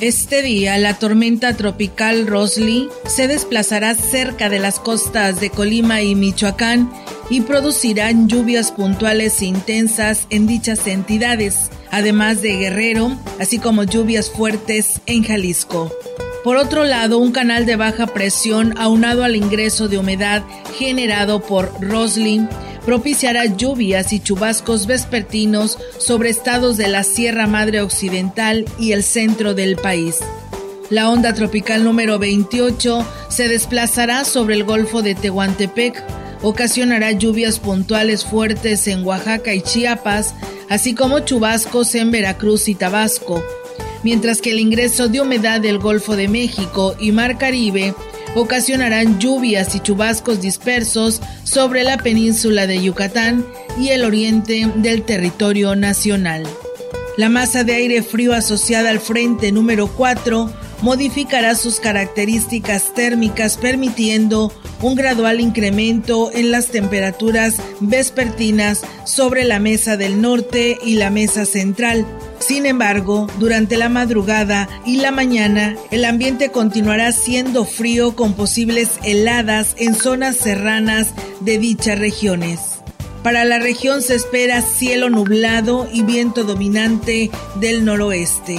Este día, la tormenta tropical Rosly se desplazará cerca de las costas de Colima y Michoacán y producirán lluvias puntuales e intensas en dichas entidades, además de Guerrero, así como lluvias fuertes en Jalisco. Por otro lado, un canal de baja presión aunado al ingreso de humedad generado por Rosly propiciará lluvias y chubascos vespertinos sobre estados de la Sierra Madre Occidental y el centro del país. La onda tropical número 28 se desplazará sobre el Golfo de Tehuantepec, ocasionará lluvias puntuales fuertes en Oaxaca y Chiapas, así como chubascos en Veracruz y Tabasco, mientras que el ingreso de humedad del Golfo de México y Mar Caribe ocasionarán lluvias y chubascos dispersos sobre la península de Yucatán y el oriente del territorio nacional. La masa de aire frío asociada al frente número 4 modificará sus características térmicas permitiendo un gradual incremento en las temperaturas vespertinas sobre la mesa del norte y la mesa central. Sin embargo, durante la madrugada y la mañana, el ambiente continuará siendo frío con posibles heladas en zonas serranas de dichas regiones. Para la región se espera cielo nublado y viento dominante del noroeste.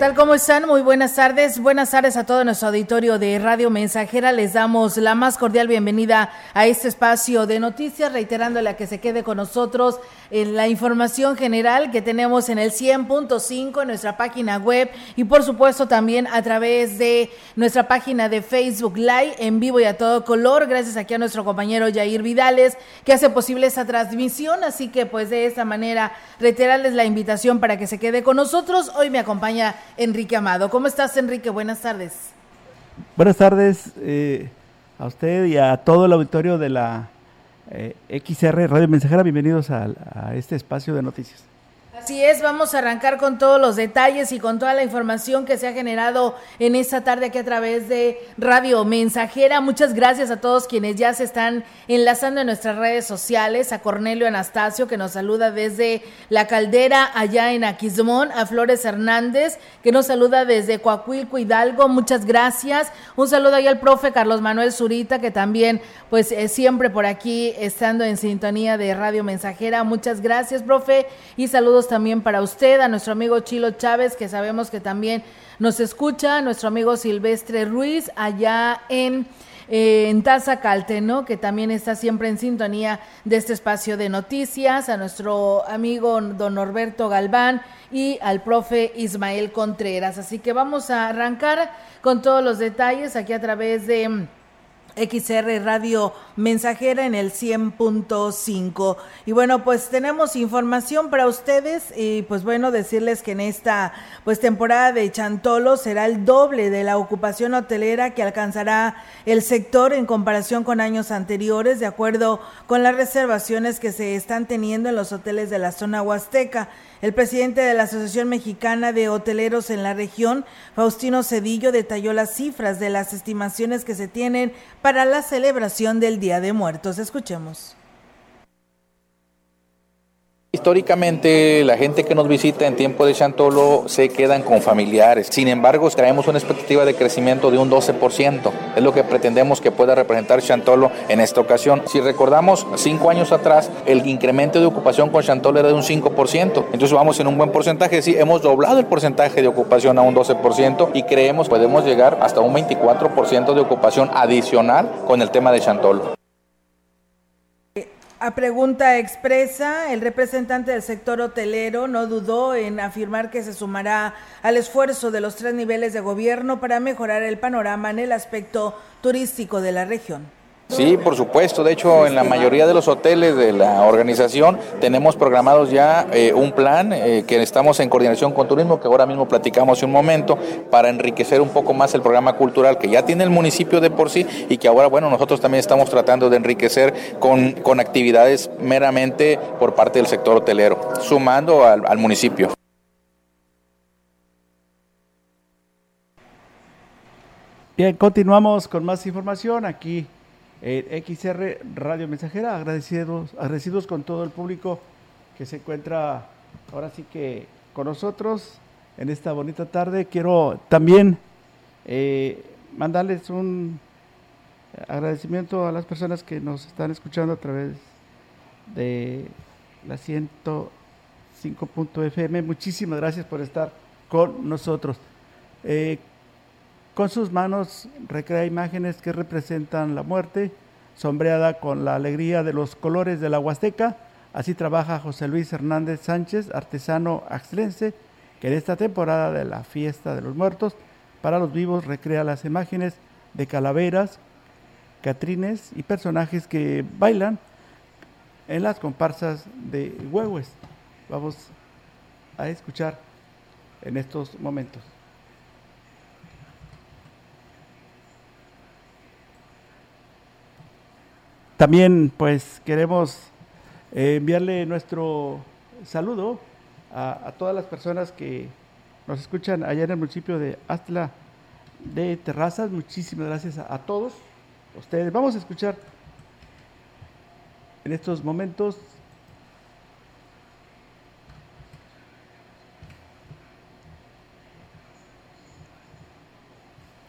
Tal? ¿Cómo están? Muy buenas tardes. Buenas tardes a todo nuestro auditorio de Radio Mensajera. Les damos la más cordial bienvenida a este espacio de noticias, reiterándole a que se quede con nosotros en la información general que tenemos en el 100.5 en nuestra página web y por supuesto también a través de nuestra página de Facebook Live en vivo y a todo color. Gracias aquí a nuestro compañero Jair Vidales que hace posible esta transmisión. Así que pues de esta manera reiterarles la invitación para que se quede con nosotros. Hoy me acompaña Enrique Amado. ¿Cómo estás, Enrique? Buenas tardes. Buenas tardes eh, a usted y a todo el auditorio de la eh, XR Radio Mensajera. Bienvenidos a este espacio de noticias. Así es, vamos a arrancar con todos los detalles y con toda la información que se ha generado en esta tarde aquí a través de Radio Mensajera. Muchas gracias a todos quienes ya se están enlazando en nuestras redes sociales, a Cornelio Anastasio que nos saluda desde La Caldera allá en Aquismón, a Flores Hernández que nos saluda desde Coahuilco Hidalgo, muchas gracias. Un saludo ahí al profe Carlos Manuel Zurita que también pues eh, siempre por aquí estando en sintonía de Radio Mensajera. Muchas gracias, profe, y saludos también para usted, a nuestro amigo Chilo Chávez, que sabemos que también nos escucha, nuestro amigo Silvestre Ruiz, allá en, eh, en Taza Calte, ¿no? que también está siempre en sintonía de este espacio de noticias, a nuestro amigo don Norberto Galván y al profe Ismael Contreras. Así que vamos a arrancar con todos los detalles aquí a través de XR Radio Mensajera en el 100.5. Y bueno, pues tenemos información para ustedes y pues bueno, decirles que en esta pues temporada de Chantolo será el doble de la ocupación hotelera que alcanzará el sector en comparación con años anteriores, de acuerdo con las reservaciones que se están teniendo en los hoteles de la zona huasteca. El presidente de la Asociación Mexicana de Hoteleros en la región, Faustino Cedillo, detalló las cifras de las estimaciones que se tienen para la celebración del Día de Muertos. Escuchemos. Históricamente la gente que nos visita en tiempo de Chantolo se quedan con familiares. Sin embargo, traemos una expectativa de crecimiento de un 12%. Es lo que pretendemos que pueda representar Chantolo en esta ocasión. Si recordamos, cinco años atrás, el incremento de ocupación con Chantolo era de un 5%. Entonces vamos en un buen porcentaje. Sí, hemos doblado el porcentaje de ocupación a un 12% y creemos que podemos llegar hasta un 24% de ocupación adicional con el tema de Chantolo. A pregunta expresa, el representante del sector hotelero no dudó en afirmar que se sumará al esfuerzo de los tres niveles de gobierno para mejorar el panorama en el aspecto turístico de la región. Sí, por supuesto. De hecho, en la mayoría de los hoteles de la organización tenemos programados ya eh, un plan eh, que estamos en coordinación con turismo, que ahora mismo platicamos un momento, para enriquecer un poco más el programa cultural que ya tiene el municipio de por sí y que ahora, bueno, nosotros también estamos tratando de enriquecer con, con actividades meramente por parte del sector hotelero, sumando al municipio. Bien, continuamos con más información aquí XR Radio Mensajera, agradecidos, agradecidos con todo el público que se encuentra ahora sí que con nosotros en esta bonita tarde. Quiero también eh, mandarles un agradecimiento a las personas que nos están escuchando a través de la 105.fm. Muchísimas gracias por estar con nosotros. Eh, con sus manos recrea imágenes que representan la muerte, sombreada con la alegría de los colores de la Huasteca. Así trabaja José Luis Hernández Sánchez, artesano axlense, que en esta temporada de la fiesta de los muertos, para los vivos recrea las imágenes de calaveras, catrines y personajes que bailan en las comparsas de Huehues. Vamos a escuchar en estos momentos. También pues queremos eh, enviarle nuestro saludo a, todas las personas que nos escuchan allá en el municipio de Astla de Terrazas. Muchísimas gracias a, a todos ustedes. Vamos a escuchar en estos momentos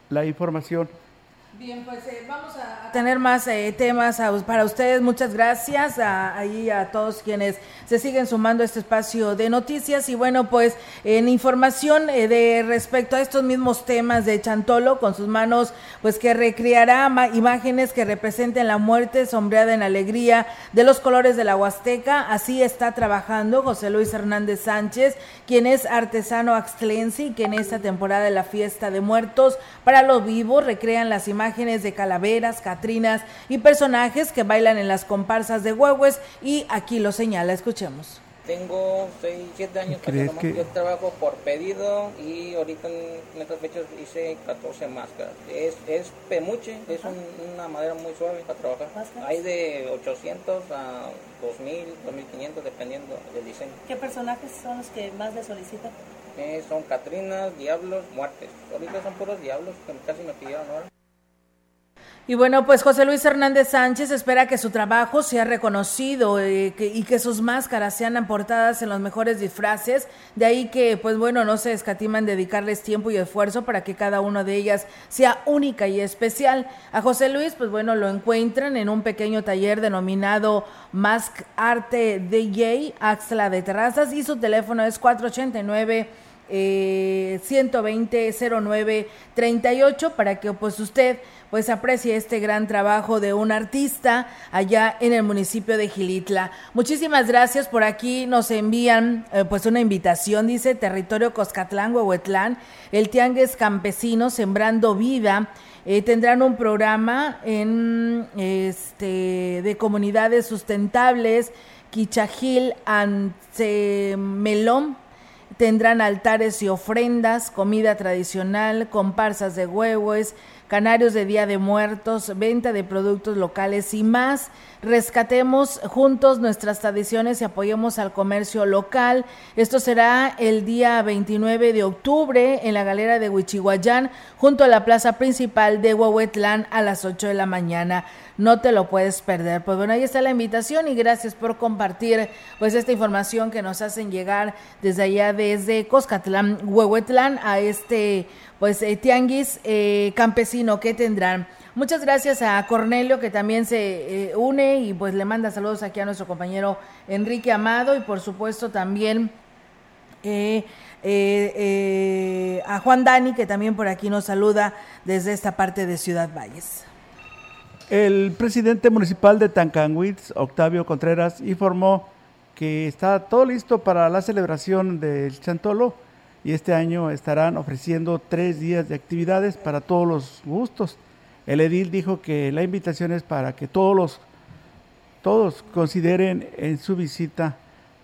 la información Bien, pues eh, vamos a tener más eh, temas para ustedes. Muchas gracias a, ahí a todos quienes se siguen sumando a este espacio de noticias. Y bueno, pues en información eh, de respecto a estos mismos temas de Chantolo, con sus manos, pues que recreará imágenes que representen la muerte sombreada en alegría de los colores de la Huasteca. Así está trabajando José Luis Hernández Sánchez, quien es artesano axtlense y que en esta temporada de la fiesta de muertos para los vivos recrean las imágenes imágenes de calaveras, catrinas y personajes que bailan en las comparsas de Huehues y aquí lo señala, escuchemos. Tengo 6, 7 años trabajando que... Yo trabajo por pedido y ahorita en estas fechas hice 14 máscaras. Es, es pemuche, es un, una madera muy suave para trabajar. Hay de 800 a 2000, 2500 dependiendo del diseño. ¿Qué personajes son los que más le solicitan? Eh, son Catrinas, Diablos, Muertes. Ahorita son puros diablos que casi me pidieron ahora. Y bueno, pues José Luis Hernández Sánchez espera que su trabajo sea reconocido eh, y que sus máscaras sean aportadas en los mejores disfraces. De ahí que, pues bueno, no se escatiman dedicarles tiempo y esfuerzo para que cada una de ellas sea única y especial. A José Luis, pues bueno, lo encuentran en un pequeño taller denominado Mask Arte DJ, Axla de Terrazas, y su teléfono es 489 eh, 120 09 38 para que pues usted pues aprecie este gran trabajo de un artista allá en el municipio de Gilitla. Muchísimas gracias por aquí nos envían eh, pues una invitación dice territorio Coscatlán Huehuetlán el Tiangues Campesino sembrando vida eh, tendrán un programa en este de comunidades sustentables, Quichajil, Melón, tendrán altares y ofrendas, comida tradicional, comparsas de huevos, canarios de Día de Muertos, venta de productos locales y más. Rescatemos juntos nuestras tradiciones y apoyemos al comercio local. Esto será el día 29 de octubre en la galera de Huichihuayán, junto a la plaza principal de Huehuetlán a las 8 de la mañana no te lo puedes perder. Pues bueno, ahí está la invitación y gracias por compartir pues esta información que nos hacen llegar desde allá, desde Coscatlán, Huehuetlán, a este pues eh, tianguis eh, campesino que tendrán. Muchas gracias a Cornelio que también se eh, une y pues le manda saludos aquí a nuestro compañero Enrique Amado y por supuesto también a Juan Dani que también por aquí nos saluda desde esta parte de Ciudad Valles. El presidente municipal de Tancanwitz, Octavio Contreras, informó que está todo listo para la celebración del Chantolo y este año estarán ofreciendo tres días de actividades para todos los gustos. El edil dijo que la invitación es para que todos todos consideren en su visita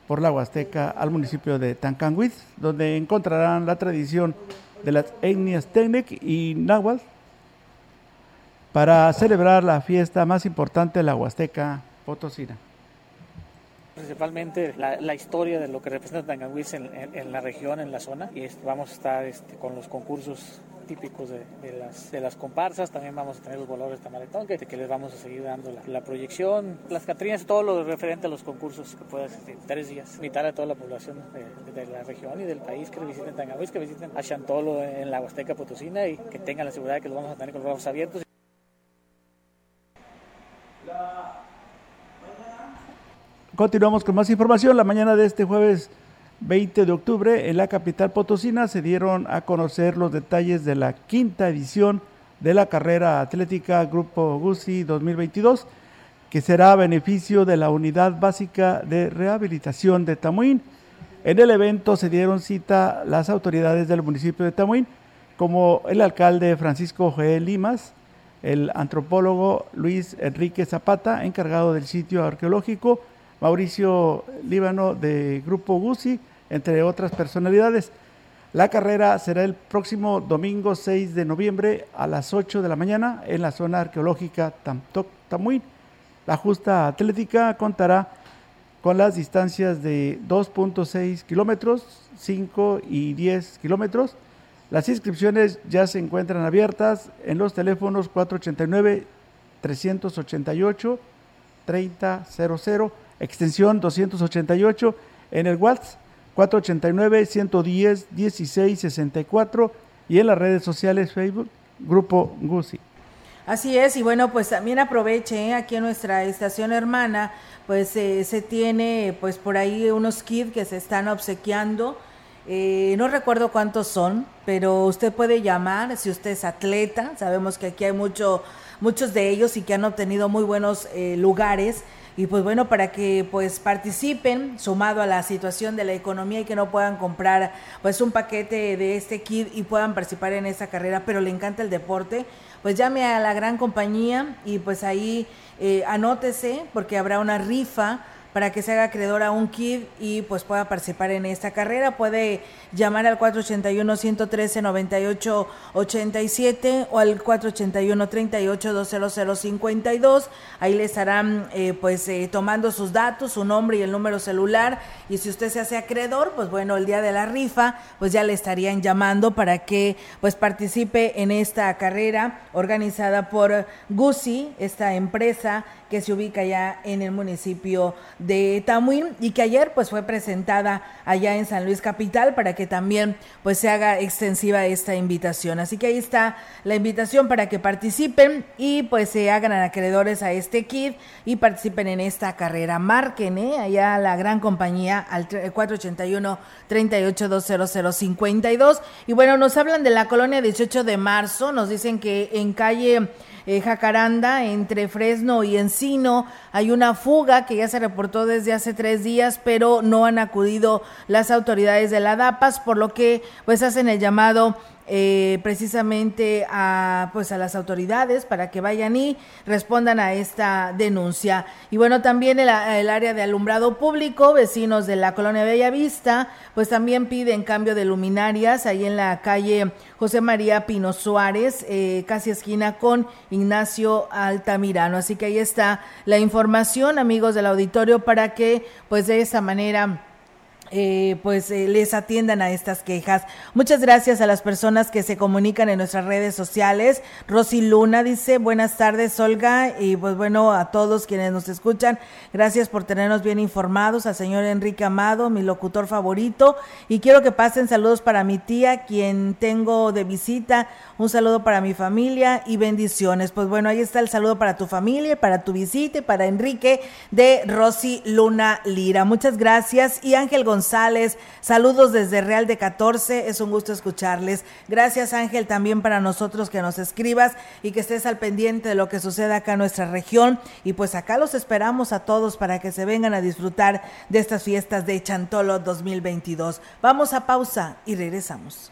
por la Huasteca al municipio de Tancanwitz, donde encontrarán la tradición de las etnias Tenec y Nahuatl para celebrar la fiesta más importante de la Huasteca Potosina. Principalmente la, historia de lo que representa Tanganwitz en, en, la región, en la zona, y vamos a estar este, con los concursos típicos de, las, de las comparsas, también vamos a tener los valores de tamaretón, que, les vamos a seguir dando la, proyección, las catrinas, todo lo referente a los concursos que puede ser tres días. Invitar a toda la población de, la región y del país que visiten Tanganwitz, que visiten a Chantolo en la Huasteca Potosina y que tengan la seguridad de que los vamos a tener con los brazos abiertos. Continuamos con más información. La mañana de este jueves 20 de octubre en la capital potosina se dieron a conocer los detalles de la quinta edición de la carrera atlética Grupo GUSI 2022, que será a beneficio de la Unidad Básica de Rehabilitación de Tamuín. En el evento se dieron cita las autoridades del municipio de Tamuín, como el alcalde Francisco G. Limas, el antropólogo Luis Enrique Zapata, encargado del sitio arqueológico, Mauricio Líbano de Grupo GUSI, entre otras personalidades. La carrera será el próximo domingo 6 de noviembre a las 8 de la mañana en la zona arqueológica Tamtoc Tamuín. La justa atlética contará con las distancias de 2.6 kilómetros, 5 y 10 kilómetros. Las inscripciones ya se encuentran abiertas en los teléfonos 489 388 3000 extensión 288, en el WhatsApp 489-110-1664 y en las redes sociales Facebook, Grupo Gusi. Así es, y bueno, pues también aproveche ¿eh? aquí en nuestra estación hermana, pues eh, se tiene pues por ahí unos kits que se están obsequiando. Eh, no recuerdo cuántos son, pero usted puede llamar si usted es atleta. Sabemos que aquí hay mucho, muchos de ellos y que han obtenido muy buenos lugares y pues bueno, para que pues participen, sumado a la situación de la economía y que no puedan comprar pues un paquete de este kit y puedan participar en esta carrera, pero le encanta el deporte, pues llame a la gran compañía y pues ahí eh, anótese porque habrá una rifa para que se haga acreedor a un kit y pues pueda participar en esta carrera. Puede llamar al 481-113-9887 o al 481-38-20052. Ahí le estarán eh, pues eh, tomando sus datos, su nombre y el número celular. Y si usted se hace acreedor, pues bueno, el día de la rifa, pues ya le estarían llamando para que pues participe en esta carrera organizada por Gucci, esta empresa que se ubica ya en el municipio de Tamuín y que ayer pues fue presentada allá en San Luis Capital para que también pues se haga extensiva esta invitación. Así que ahí está la invitación para que participen y pues se hagan acreedores a este kit y participen en esta carrera. Marquen ¿eh? allá la gran compañía al 481 38 y bueno, nos hablan de la colonia 18 de marzo, nos dicen que en calle Jacaranda, entre Fresno y Encino. Hay una fuga que ya se reportó desde hace tres días, pero no han acudido las autoridades de la DAPAS, por lo que pues hacen el llamado eh, precisamente a pues a las autoridades para que vayan y respondan a esta denuncia. Y bueno, también el, área de alumbrado público, vecinos de la colonia Bellavista, pues también piden cambio de luminarias ahí en la calle José María Pino Suárez, eh, casi esquina con Ignacio Altamirano. Así que ahí está la información, amigos del auditorio, para que pues de esa manera eh, pues eh, les atiendan a estas quejas. Muchas gracias a las personas que se comunican en nuestras redes sociales. Rosy Luna dice, buenas tardes Olga y pues bueno a todos quienes nos escuchan, gracias por tenernos bien informados, al señor Enrique Amado, mi locutor favorito y quiero que pasen saludos para mi tía, quien tengo de visita, un saludo para mi familia y bendiciones. Pues bueno, ahí está el saludo para tu familia, para tu visita, para Enrique de Rosy Luna Lira. Muchas gracias y Ángel González González. Saludos desde Real de 14. Es un gusto escucharles. Gracias, Ángel, también para nosotros que nos escribas y que estés al pendiente de lo que sucede acá en nuestra región. Y pues acá los esperamos a todos para que se vengan a disfrutar de estas fiestas de Chantolo 2022. Vamos a pausa y regresamos.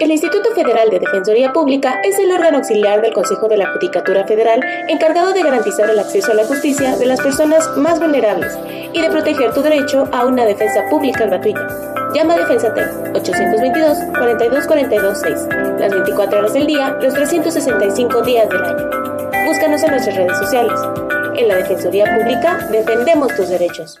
El Instituto Federal de Defensoría Pública es el órgano auxiliar del Consejo de la Judicatura Federal encargado de garantizar el acceso a la justicia de las personas más vulnerables y de proteger tu derecho a una defensa pública gratuita. Llama a Defensate 822 42 42 6 las 24 horas del día, los 365 días del año. Búscanos en nuestras redes sociales. En la Defensoría Pública defendemos tus derechos.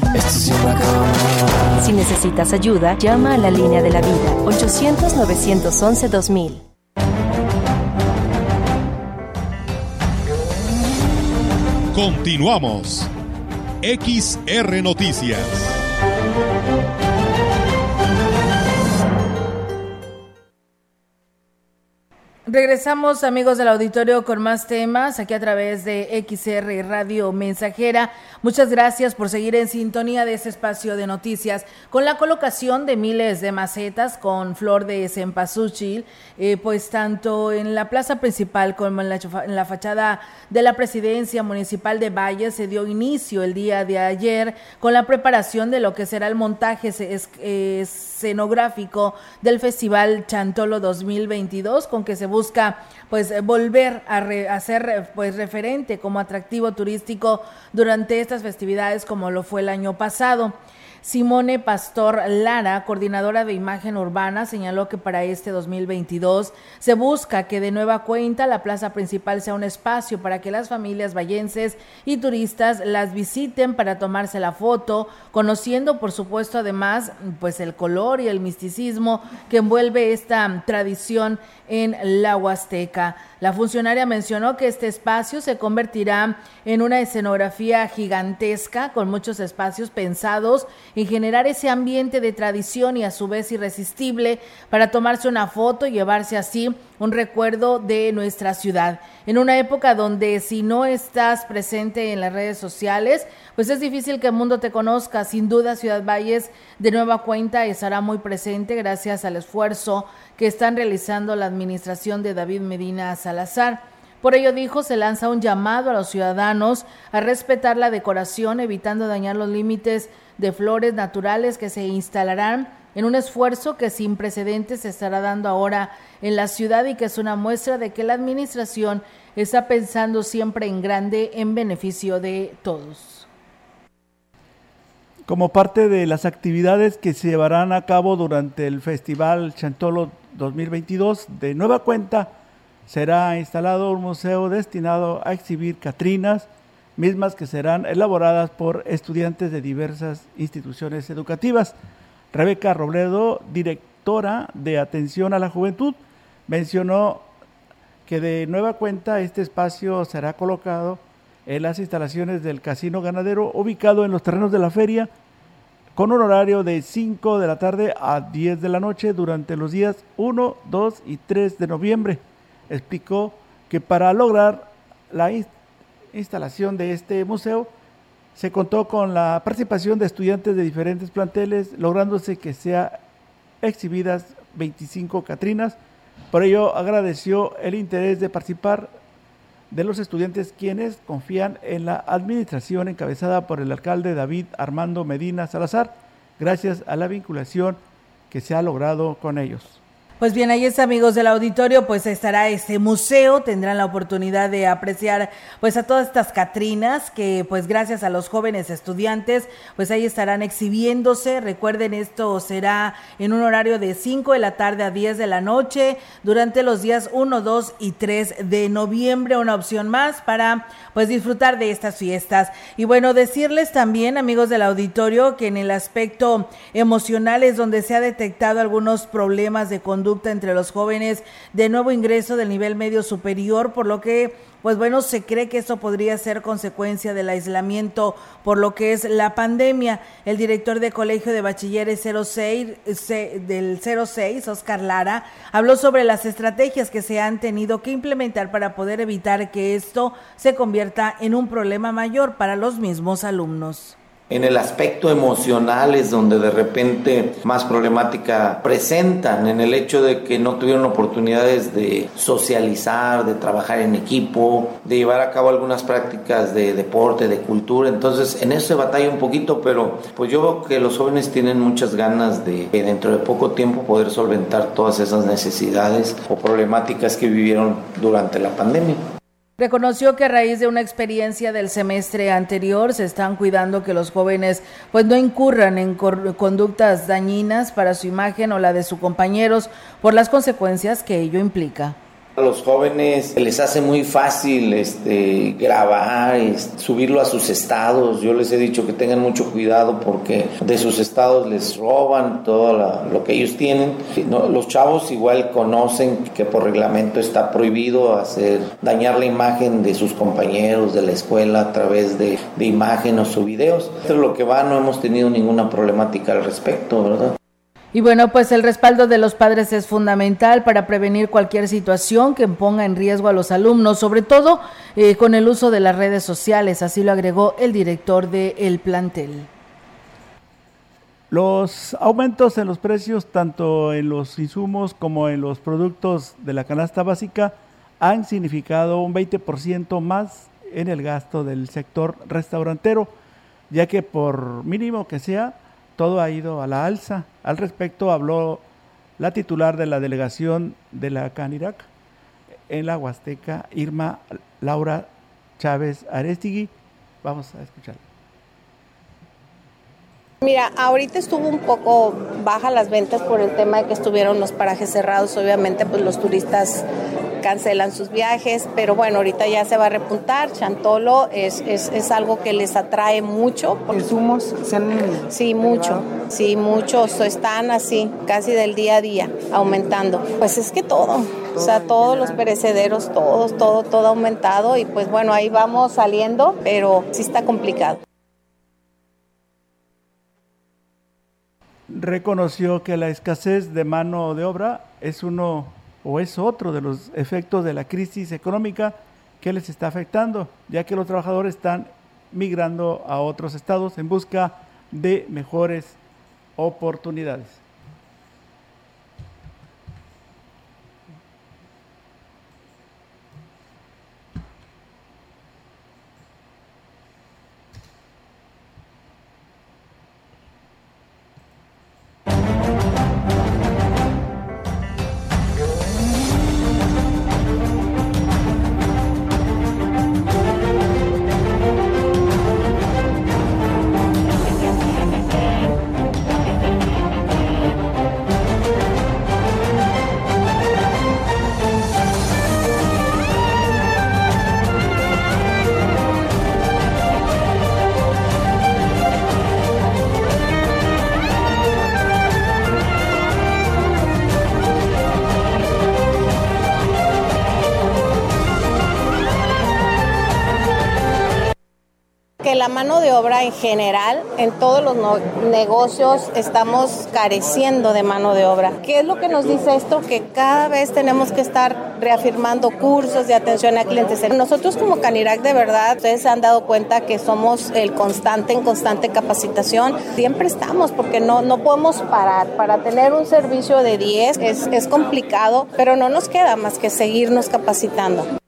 Si necesitas ayuda, llama a la línea de la vida 800-911-2000. Continuamos. XR Noticias. Regresamos amigos del auditorio con más temas aquí a través de XR Radio Mensajera. Muchas gracias por seguir en sintonía de este espacio de noticias con la colocación de miles de macetas con flor de cempasúchil, eh, pues tanto en la plaza principal como en la, fachada de la presidencia municipal de Valle se dio inicio el día de ayer con la preparación de lo que será el montaje escenográfico del Festival Chantolo 2022 con que se busca pues volver a, ser pues referente como atractivo turístico durante estas festividades como lo fue el año pasado. Simone Pastor Lara, coordinadora de imagen urbana, señaló que para este 2022 se busca que de nueva cuenta la plaza principal sea un espacio para que las familias vallenses y turistas las visiten para tomarse la foto, conociendo por supuesto además pues el color y el misticismo que envuelve esta tradición en la Huasteca. La funcionaria mencionó que este espacio se convertirá en una escenografía gigantesca con muchos espacios pensados en generar ese ambiente de tradición y a su vez irresistible para tomarse una foto y llevarse así un recuerdo de nuestra ciudad. En una época donde si no estás presente en las redes sociales, pues es difícil que el mundo te conozca. Sin duda, Ciudad Valles de nueva cuenta estará muy presente gracias al esfuerzo que están realizando la administración de David Medina Salazar. Por ello dijo, se lanza un llamado a los ciudadanos a respetar la decoración, evitando dañar los límites de flores naturales que se instalarán en un esfuerzo que sin precedentes se estará dando ahora en la ciudad y que es una muestra de que la administración está pensando siempre en grande en beneficio de todos. Como parte de las actividades que se llevarán a cabo durante el Festival Chantolo 2022, de nueva cuenta será instalado un museo destinado a exhibir Catrinas, mismas que serán elaboradas por estudiantes de diversas instituciones educativas. Rebeca Robledo, directora de Atención a la Juventud, mencionó que de nueva cuenta este espacio será colocado en las instalaciones del Casino Ganadero, ubicado en los terrenos de la feria, con un horario de 5 de la tarde a 10 de la noche durante los días 1, 2 y 3 de noviembre. Explicó que para lograr la instalación de este museo se contó con la participación de estudiantes de diferentes planteles, lográndose que sea exhibidas 25 Catrinas. Por ello agradeció el interés de participar de los estudiantes quienes confían en la administración encabezada por el alcalde David Armando Medina Salazar, gracias a la vinculación que se ha logrado con ellos. Pues bien, ahí está, amigos del auditorio, pues estará este museo, tendrán la oportunidad de apreciar pues a todas estas Catrinas que pues gracias a los jóvenes estudiantes pues ahí estarán exhibiéndose. Recuerden, esto será en un horario de 5 de la tarde a 10 de la noche durante los días 1, 2 y 3 de noviembre, una opción más para pues disfrutar de estas fiestas. Y bueno, decirles también, amigos del auditorio, que en el aspecto emocional es donde se ha detectado algunos problemas de conducta entre los jóvenes de nuevo ingreso del nivel medio superior, por lo que pues bueno, se cree que esto podría ser consecuencia del aislamiento por lo que es la pandemia. El director de Colegio de Bachilleres 06 del 06, Oscar Lara, habló sobre las estrategias que se han tenido que implementar para poder evitar que esto se convierta en un problema mayor para los mismos alumnos. En el aspecto emocional es donde de repente más problemática presentan, en el hecho de que no tuvieron oportunidades de socializar, de trabajar en equipo, de llevar a cabo algunas prácticas de deporte, de cultura. Entonces, en eso se batalla un poquito, pero pues yo veo que los jóvenes tienen muchas ganas de dentro de poco tiempo poder solventar todas esas necesidades o problemáticas que vivieron durante la pandemia. Reconoció que a raíz de una experiencia del semestre anterior se están cuidando que los jóvenes pues no incurran en conductas dañinas para su imagen o la de sus compañeros por las consecuencias que ello implica. A los jóvenes les hace muy fácil este, grabar, subirlo a sus estados. Yo les he dicho que tengan mucho cuidado porque de sus estados les roban todo lo que ellos tienen. los chavos igual conocen que por reglamento está prohibido hacer dañar la imagen de sus compañeros de la escuela a través de, imágenes o videos. Esto es lo que va, no hemos tenido ninguna problemática al respecto, ¿verdad? Y bueno, pues el respaldo de los padres es fundamental para prevenir cualquier situación que ponga en riesgo a los alumnos, sobre todo eh, con el uso de las redes sociales, así lo agregó el director del plantel. Los aumentos en los precios, tanto en los insumos como en los productos de la canasta básica, han significado un 20% más en el gasto del sector restaurantero, ya que por mínimo que sea, todo ha ido a la alza. Al respecto habló la titular de la delegación de la CANIRAC en la Huasteca, Irma Laura Chávez Arestigui. Vamos a escucharla. Mira, ahorita estuvo un poco baja las ventas por el tema de que estuvieron los parajes cerrados. Obviamente, pues los turistas cancelan sus viajes, pero bueno, ahorita ya se va a repuntar. Chantolo es, es, algo que les atrae mucho. ¿Consumos se han Sí, mucho, sí, muchos están así, casi del día a día, aumentando. Pues es que todo, o sea, todos los perecederos, todos, todo, todo aumentado y pues bueno, ahí vamos saliendo, pero sí está complicado. Reconoció que la escasez de mano de obra es uno o es otro de los efectos de la crisis económica que les está afectando, ya que los trabajadores están migrando a otros estados en busca de mejores oportunidades. En general, en todos los negocios estamos careciendo de mano de obra. ¿Qué es lo que nos dice esto? Que cada vez tenemos que estar reafirmando cursos de atención a clientes. Nosotros como Canirac de verdad, ustedes se han dado cuenta que somos el constante en constante capacitación. Siempre estamos porque no, no podemos parar. Para tener un servicio de 10 es, es complicado, pero no nos queda más que seguirnos capacitando.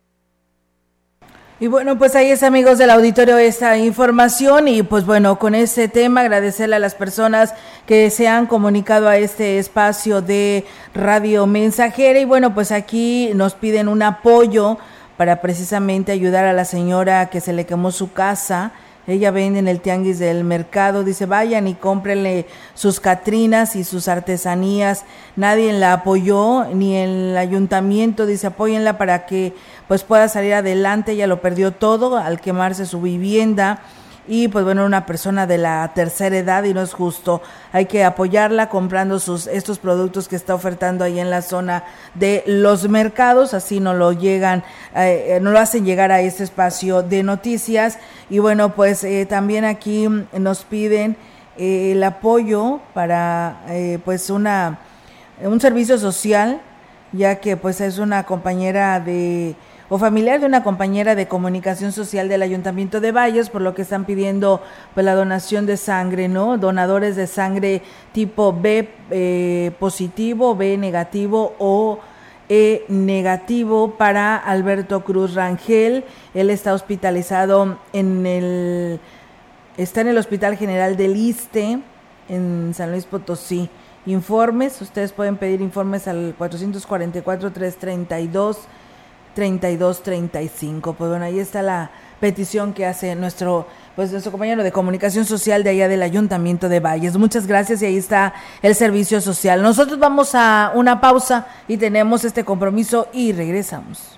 Y bueno, pues ahí es amigos del auditorio esta información. Y pues bueno, con este tema agradecerle a las personas que se han comunicado a este espacio de radio mensajera. Y bueno, pues aquí nos piden un apoyo para precisamente ayudar a la señora que se le quemó su casa. Ella vende en el tianguis del mercado, dice, vayan y cómprenle sus catrinas y sus artesanías. Nadie la apoyó, ni el ayuntamiento, dice, apóyenla para que pues pueda salir adelante. Ella lo perdió todo al quemarse su vivienda y pues bueno, una persona de la tercera edad y no es justo. Hay que apoyarla comprando sus estos productos que está ofertando ahí en la zona de los mercados, así no lo llegan, eh, no lo hacen llegar a este espacio de noticias. Y bueno, pues eh, también aquí nos piden eh, el apoyo para pues una un servicio social, ya que pues es una compañera de o familiar de una compañera de comunicación social del Ayuntamiento de Valles, por lo que están pidiendo pues, la donación de sangre, ¿no? Donadores de sangre tipo B eh, positivo, B negativo o E negativo para Alberto Cruz Rangel. Él está hospitalizado en el está en el Hospital General del Iste en San Luis Potosí. Informes, ustedes pueden pedir informes al 444 332 3235. Pues bueno, ahí está la petición que hace nuestro pues nuestro compañero de comunicación social de allá del Ayuntamiento de Valles. Muchas gracias y ahí está el servicio social. Nosotros vamos a una pausa y tenemos este compromiso y regresamos.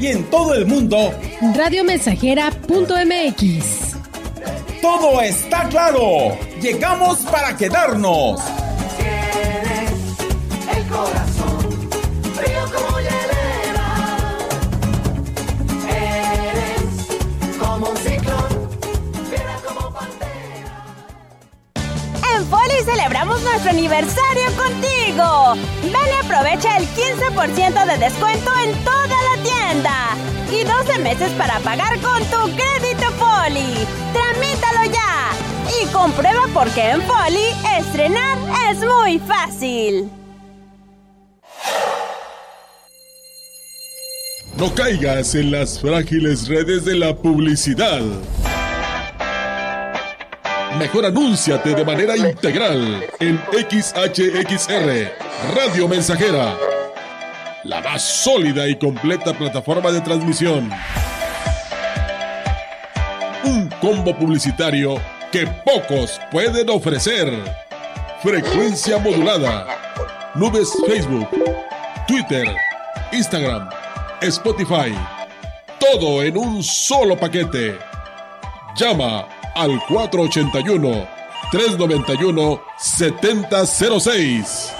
Y en todo el mundo radiomensajera.mx. Todo está claro. Llegamos para quedarnos. el corazón frío como Eres como un ciclón, como pantera. En Foli celebramos nuestro aniversario contigo. Ven y aprovecha el 15% de descuento en toda la tienda y 12 meses para pagar con tu crédito Poli. Tramítalo ya y comprueba por qué en Poli estrenar es muy fácil. No caigas en las frágiles redes de la publicidad. Mejor anúnciate de manera integral en XHXR, Radio Mensajera la más sólida y completa plataforma de transmisión. Un combo publicitario que pocos pueden ofrecer. Frecuencia modulada. Nubes Facebook, Twitter, Instagram, Spotify. Todo en un solo paquete. Llama al 481 391 7006.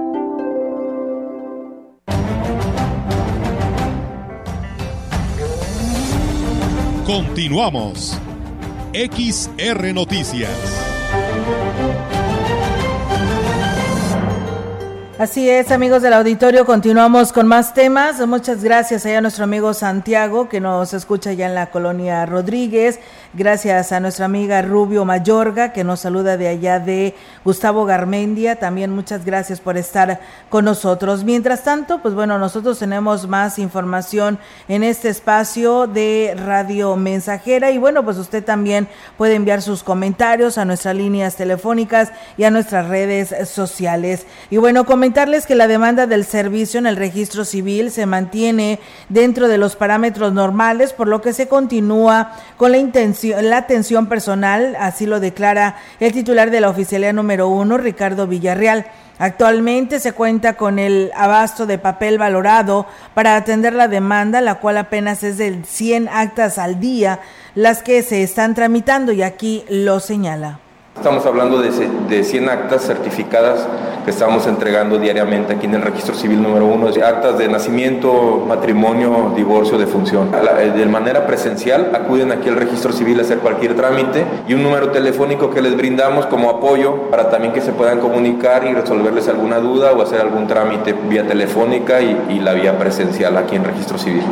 Continuamos. XR Noticias. Así es, amigos del auditorio, continuamos con más temas. Muchas gracias a nuestro amigo Santiago, que nos escucha ya en la colonia Rodríguez. Gracias a nuestra amiga Rubio Mayorga, que nos saluda de allá de Gustavo Garmendia. También muchas gracias por estar con nosotros. Mientras tanto, pues bueno, nosotros tenemos más información en este espacio de Radio Mensajera. Y bueno, pues usted también puede enviar sus comentarios a nuestras líneas telefónicas y a nuestras redes sociales. Y bueno, comentarles que la demanda del servicio en el registro civil se mantiene dentro de los parámetros normales, por lo que se continúa con la intención la atención personal, así lo declara el titular de la oficialía número uno, Ricardo Villarreal. Actualmente se cuenta con el abasto de papel valorado para atender la demanda, la cual apenas es de 100 actas al día las que se están tramitando y aquí lo señala. Estamos hablando de, de 100 actas certificadas que estamos entregando diariamente aquí en el registro civil número uno, actas de nacimiento, matrimonio, divorcio, defunción. Eh, de manera presencial acuden aquí al registro civil a hacer cualquier trámite y un número telefónico que les brindamos como apoyo para también que se puedan comunicar y resolverles alguna duda o hacer algún trámite vía telefónica y, y la vía presencial aquí en registro civil.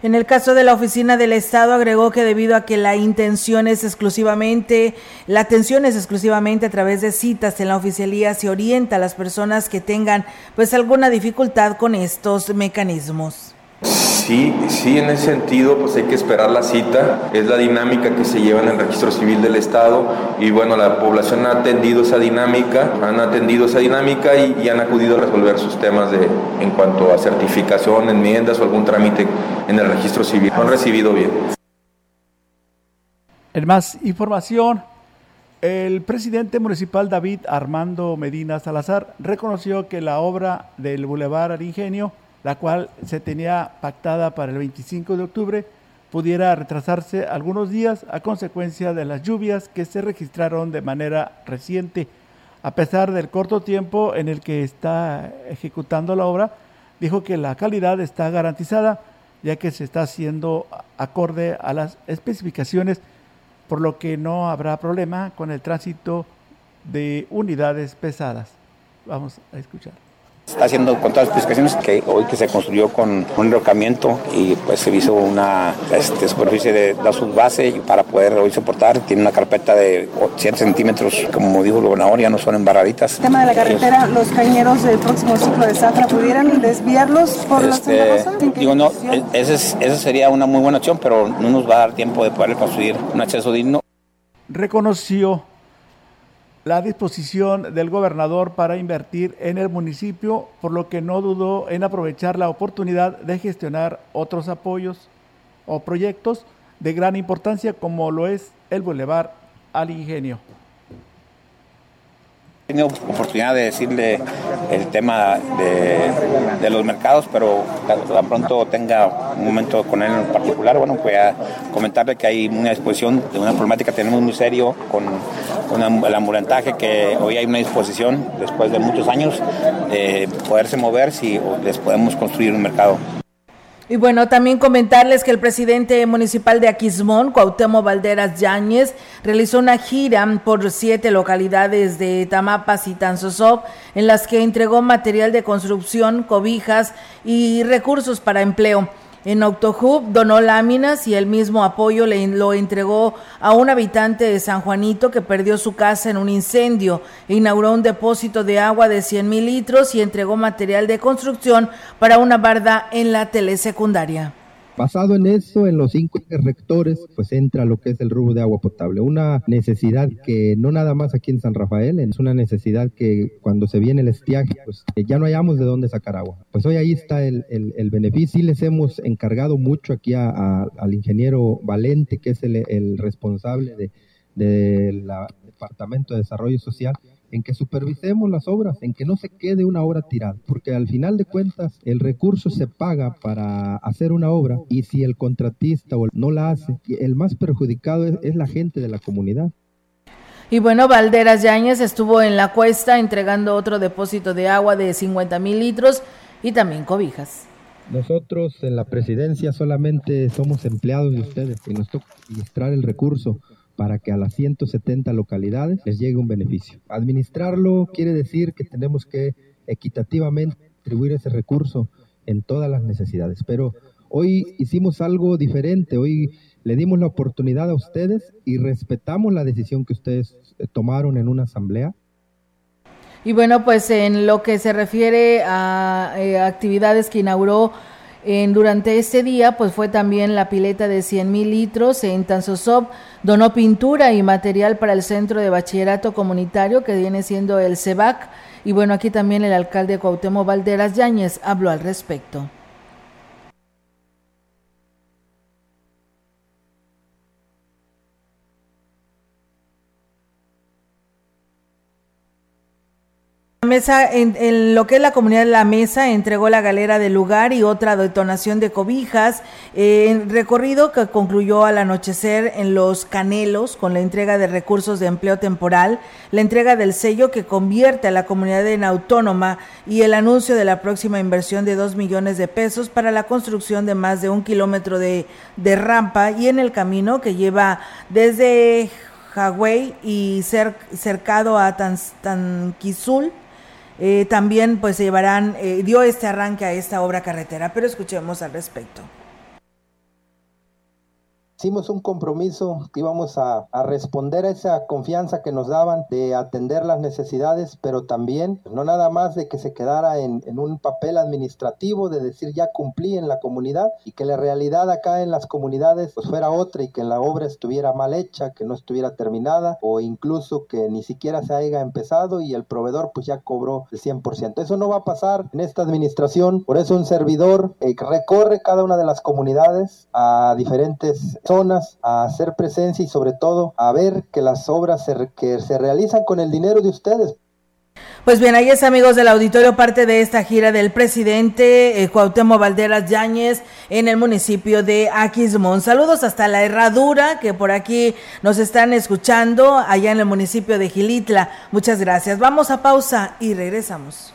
En el caso de la oficina del Estado agregó que debido a que la intención es exclusivamente, la atención es exclusivamente a través de citas en la oficialía, se orienta a las personas que tengan pues alguna dificultad con estos mecanismos. Sí, sí, en ese sentido, pues hay que esperar la cita, es la dinámica que se lleva en el registro civil del Estado y bueno, la población ha atendido esa dinámica, han atendido esa dinámica y, han acudido a resolver sus temas de, en cuanto a certificación, enmiendas o algún trámite en el registro civil. Han recibido bien. En más información, el presidente municipal David Armando Medina Salazar reconoció que la obra del Boulevard al Ingenio la cual se tenía pactada para el 25 de octubre, pudiera retrasarse algunos días a consecuencia de las lluvias que se registraron de manera reciente. A pesar del corto tiempo en el que está ejecutando la obra, dijo que la calidad está garantizada, ya que se está haciendo acorde a las especificaciones, por lo que no habrá problema con el tránsito de unidades pesadas. Vamos a escuchar. Está haciendo con todas las especificaciones que hoy que se construyó con un enrocamiento y pues se hizo una este, superficie de la subbase para poder hoy soportar. Tiene una carpeta de 7 centímetros, como dijo el gobernador, ya no son embarraditas. El tema de la carretera, los cañeros del próximo ciclo de Zafra, ¿pudieran desviarlos por este, la Digo, no, esa sería una muy buena opción, pero no nos va a dar tiempo de poder construir un acceso digno. reconoció la disposición del gobernador para invertir en el municipio, por lo que no dudó en aprovechar la oportunidad de gestionar otros apoyos o proyectos de gran importancia como lo es el Boulevard al Ingenio. He tenido oportunidad de decirle el tema de, los mercados, pero tan pronto tenga un momento con él en particular, bueno, voy a comentarle que hay una disposición de una problemática que tenemos muy serio con, con el ambulantaje, que hoy hay una disposición, después de muchos años, de poderse mover si les podemos construir un mercado. Y bueno, también comentarles que el presidente municipal de Aquismón, Cuauhtémoc Valderas Yáñez, realizó una gira por siete localidades de Tamapas y Tanzosop, en las que entregó material de construcción, cobijas y recursos para empleo. En Octohub donó láminas y el mismo apoyo le lo entregó a un habitante de San Juanito que perdió su casa en un incendio. Inauguró un depósito de agua de 100 mil litros y entregó material de construcción para una barda en la telesecundaria. Basado en eso, en los cinco rectores, pues entra lo que es el rubro de agua potable. Una necesidad que no nada más aquí en San Rafael, es una necesidad que cuando se viene el estiaje, pues ya no hayamos de dónde sacar agua. Pues hoy ahí está el, el, beneficio. Sí les hemos encargado mucho aquí al ingeniero Valente, que es el, responsable del de, de Departamento de Desarrollo Social, en que supervisemos las obras, en que no se quede una obra tirada, porque al final de cuentas el recurso se paga para hacer una obra y si el contratista no la hace, el más perjudicado es, es la gente de la comunidad. Y bueno, Valderas Yáñez estuvo en la cuesta entregando otro depósito de agua de 50 mil litros y también cobijas. Nosotros en la presidencia solamente somos empleados de ustedes y nos toca administrar el recurso para que a las 170 localidades les llegue un beneficio. Administrarlo quiere decir que tenemos que equitativamente distribuir ese recurso en todas las necesidades, pero hoy hicimos algo diferente, hoy le dimos la oportunidad a ustedes y respetamos la decisión que ustedes tomaron en una asamblea. Y bueno, pues en lo que se refiere a eh, actividades que inauguró en, durante este día, pues fue también la pileta de 100 mil litros en Tanzosop, donó pintura y material para el Centro de Bachillerato Comunitario, que viene siendo el CEBAC, y bueno, aquí también el alcalde Cuauhtémoc Valderas Yáñez habló al respecto. Mesa, en, lo que es la comunidad de la mesa, entregó la galera del lugar y otra detonación de cobijas. Eh, recorrido que concluyó al anochecer en Los Canelos con la entrega de recursos de empleo temporal, la entrega del sello que convierte a la comunidad en autónoma y el anuncio de la próxima inversión de dos millones de pesos para la construcción de más de un kilómetro de, de rampa y en el camino que lleva desde Hawái y cer, cercado a Tan, Tanquizul. Eh, también pues se llevarán, eh, dio este arranque a esta obra carretera, pero escuchemos al respecto. Hicimos un compromiso que íbamos a, responder a esa confianza que nos daban de atender las necesidades, pero también no nada más de que se quedara en, en, un papel administrativo de decir ya cumplí en la comunidad y que la realidad acá en las comunidades pues fuera otra y que la obra estuviera mal hecha, que no estuviera terminada o incluso que ni siquiera se haya empezado y el proveedor pues ya cobró el 100%. Eso no va a pasar en esta administración, por eso un servidor eh, recorre cada una de las comunidades a diferentes zonas a hacer presencia y sobre todo a ver que las obras se, que se realizan con el dinero de ustedes. Pues bien, ahí es amigos del auditorio parte de esta gira del presidente eh, Cuauhtémoc Valderas Yáñez en el municipio de Aquismón. Saludos hasta la Herradura que por aquí nos están escuchando allá en el municipio de Gilitla. Muchas gracias. Vamos a pausa y regresamos.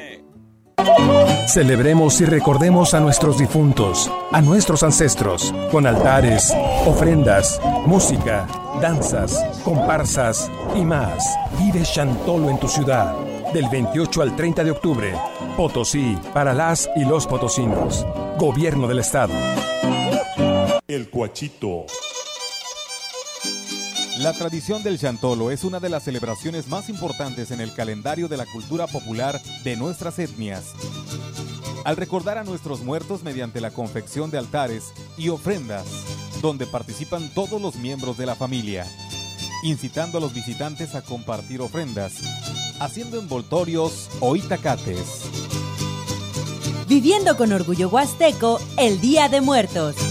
Celebremos y recordemos a nuestros difuntos, a nuestros ancestros, con altares, ofrendas, música, danzas, comparsas y más. Vive Chantolo en tu ciudad. Del 28 al 30 de octubre. Potosí, para las y los potosinos. Gobierno del Estado. El Cuachito. La tradición del Chantolo es una de las celebraciones más importantes en el calendario de la cultura popular de nuestras etnias. Al recordar a nuestros muertos mediante la confección de altares y ofrendas, donde participan todos los miembros de la familia, incitando a los visitantes a compartir ofrendas, haciendo envoltorios o itacates. Viviendo con orgullo huasteco el Día de Muertos.